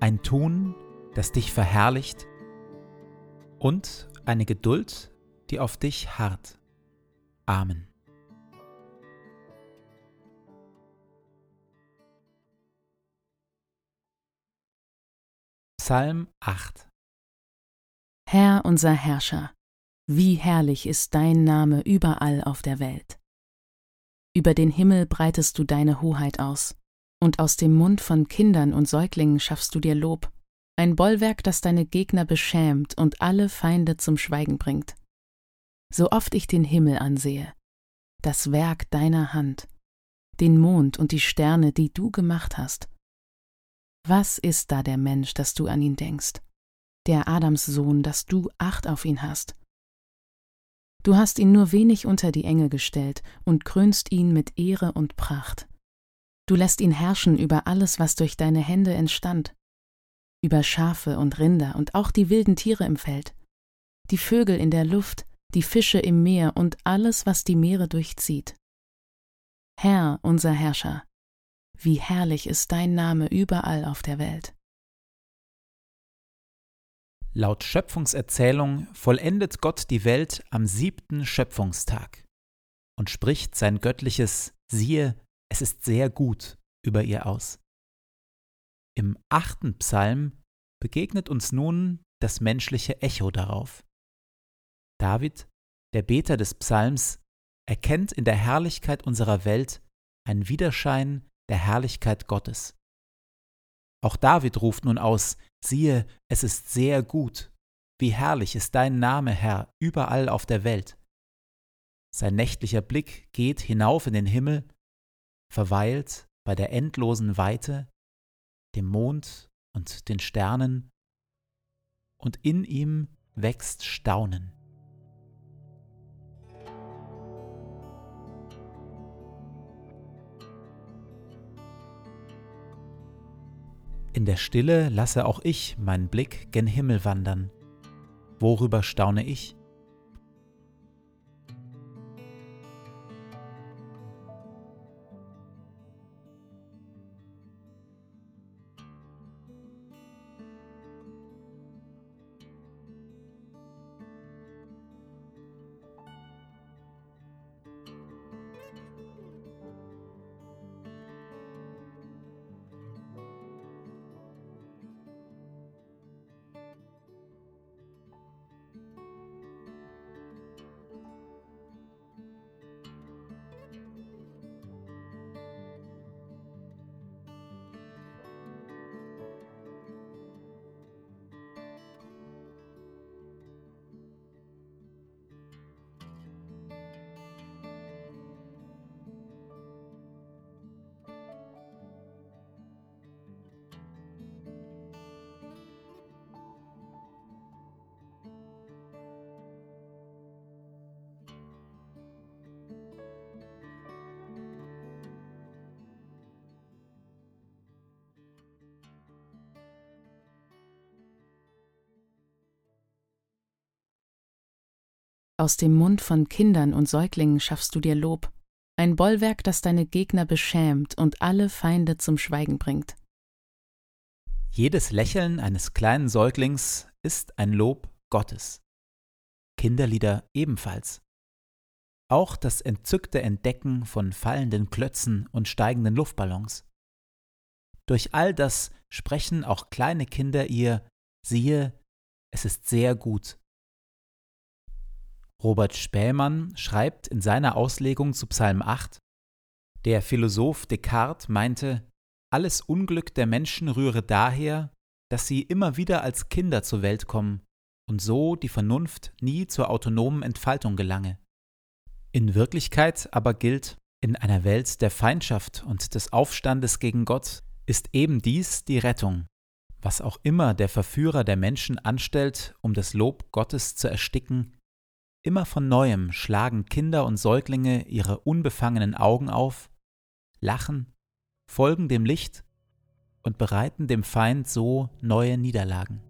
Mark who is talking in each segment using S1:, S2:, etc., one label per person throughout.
S1: ein Tun, das dich verherrlicht und eine Geduld, die auf dich harrt. Amen. Psalm 8
S2: Herr unser Herrscher, wie herrlich ist dein Name überall auf der Welt. Über den Himmel breitest du deine Hoheit aus und aus dem Mund von Kindern und Säuglingen schaffst du dir Lob, ein Bollwerk, das deine Gegner beschämt und alle Feinde zum Schweigen bringt. So oft ich den Himmel ansehe, das Werk deiner Hand, den Mond und die Sterne, die du gemacht hast. Was ist da der Mensch, dass du an ihn denkst, der Adamssohn, dass du Acht auf ihn hast? Du hast ihn nur wenig unter die Engel gestellt und krönst ihn mit Ehre und Pracht. Du lässt ihn herrschen über alles, was durch deine Hände entstand, über Schafe und Rinder und auch die wilden Tiere im Feld, die Vögel in der Luft, die Fische im Meer und alles, was die Meere durchzieht. Herr, unser Herrscher, wie herrlich ist dein Name überall auf der Welt.
S1: Laut Schöpfungserzählung vollendet Gott die Welt am siebten Schöpfungstag und spricht sein göttliches Siehe, es ist sehr gut über ihr aus. Im achten Psalm begegnet uns nun das menschliche Echo darauf. David, der Beter des Psalms, erkennt in der Herrlichkeit unserer Welt einen Widerschein der Herrlichkeit Gottes. Auch David ruft nun aus, siehe, es ist sehr gut, wie herrlich ist dein Name, Herr, überall auf der Welt. Sein nächtlicher Blick geht hinauf in den Himmel verweilt bei der endlosen Weite, dem Mond und den Sternen, und in ihm wächst Staunen. In der Stille lasse auch ich meinen Blick gen Himmel wandern. Worüber staune ich?
S2: Aus dem Mund von Kindern und Säuglingen schaffst du dir Lob, ein Bollwerk, das deine Gegner beschämt und alle Feinde zum Schweigen bringt.
S1: Jedes Lächeln eines kleinen Säuglings ist ein Lob Gottes. Kinderlieder ebenfalls. Auch das entzückte Entdecken von fallenden Klötzen und steigenden Luftballons. Durch all das sprechen auch kleine Kinder ihr, siehe, es ist sehr gut. Robert Spähmann schreibt in seiner Auslegung zu Psalm 8, der Philosoph Descartes meinte, alles Unglück der Menschen rühre daher, dass sie immer wieder als Kinder zur Welt kommen und so die Vernunft nie zur autonomen Entfaltung gelange. In Wirklichkeit aber gilt, in einer Welt der Feindschaft und des Aufstandes gegen Gott ist eben dies die Rettung, was auch immer der Verführer der Menschen anstellt, um das Lob Gottes zu ersticken, immer von neuem schlagen Kinder und Säuglinge ihre unbefangenen Augen auf, lachen, folgen dem Licht und bereiten dem Feind so neue Niederlagen.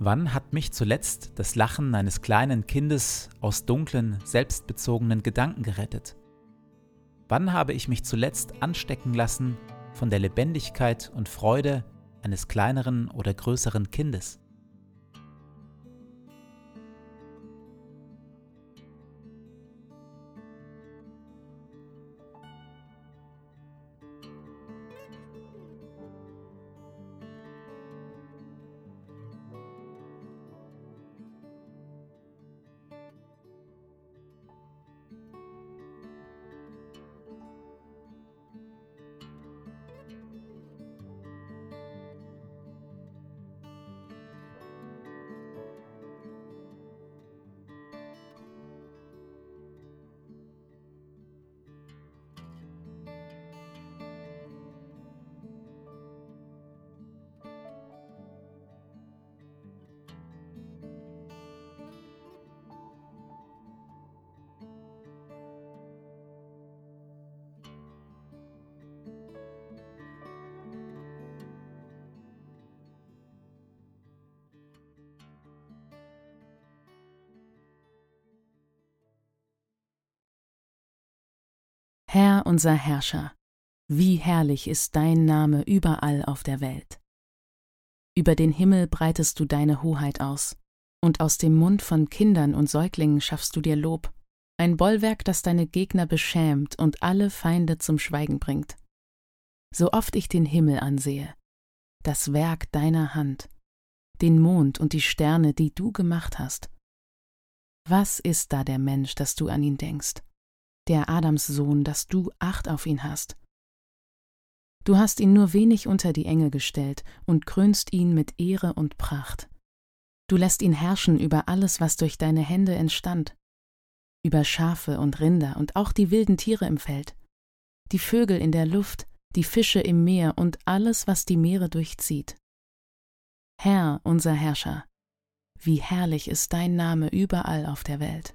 S1: Wann hat mich zuletzt das Lachen eines kleinen Kindes aus dunklen, selbstbezogenen Gedanken gerettet? Wann habe ich mich zuletzt anstecken lassen von der Lebendigkeit und Freude eines kleineren oder größeren Kindes?
S2: Herr unser Herrscher, wie herrlich ist dein Name überall auf der Welt. Über den Himmel breitest du deine Hoheit aus, und aus dem Mund von Kindern und Säuglingen schaffst du dir Lob, ein Bollwerk, das deine Gegner beschämt und alle Feinde zum Schweigen bringt. So oft ich den Himmel ansehe, das Werk deiner Hand, den Mond und die Sterne, die du gemacht hast. Was ist da der Mensch, dass du an ihn denkst? Der Adamssohn, dass du Acht auf ihn hast. Du hast ihn nur wenig unter die Engel gestellt und krönst ihn mit Ehre und Pracht. Du lässt ihn herrschen über alles, was durch deine Hände entstand, über Schafe und Rinder und auch die wilden Tiere im Feld, die Vögel in der Luft, die Fische im Meer und alles, was die Meere durchzieht. Herr, unser Herrscher, wie herrlich ist dein Name überall auf der Welt.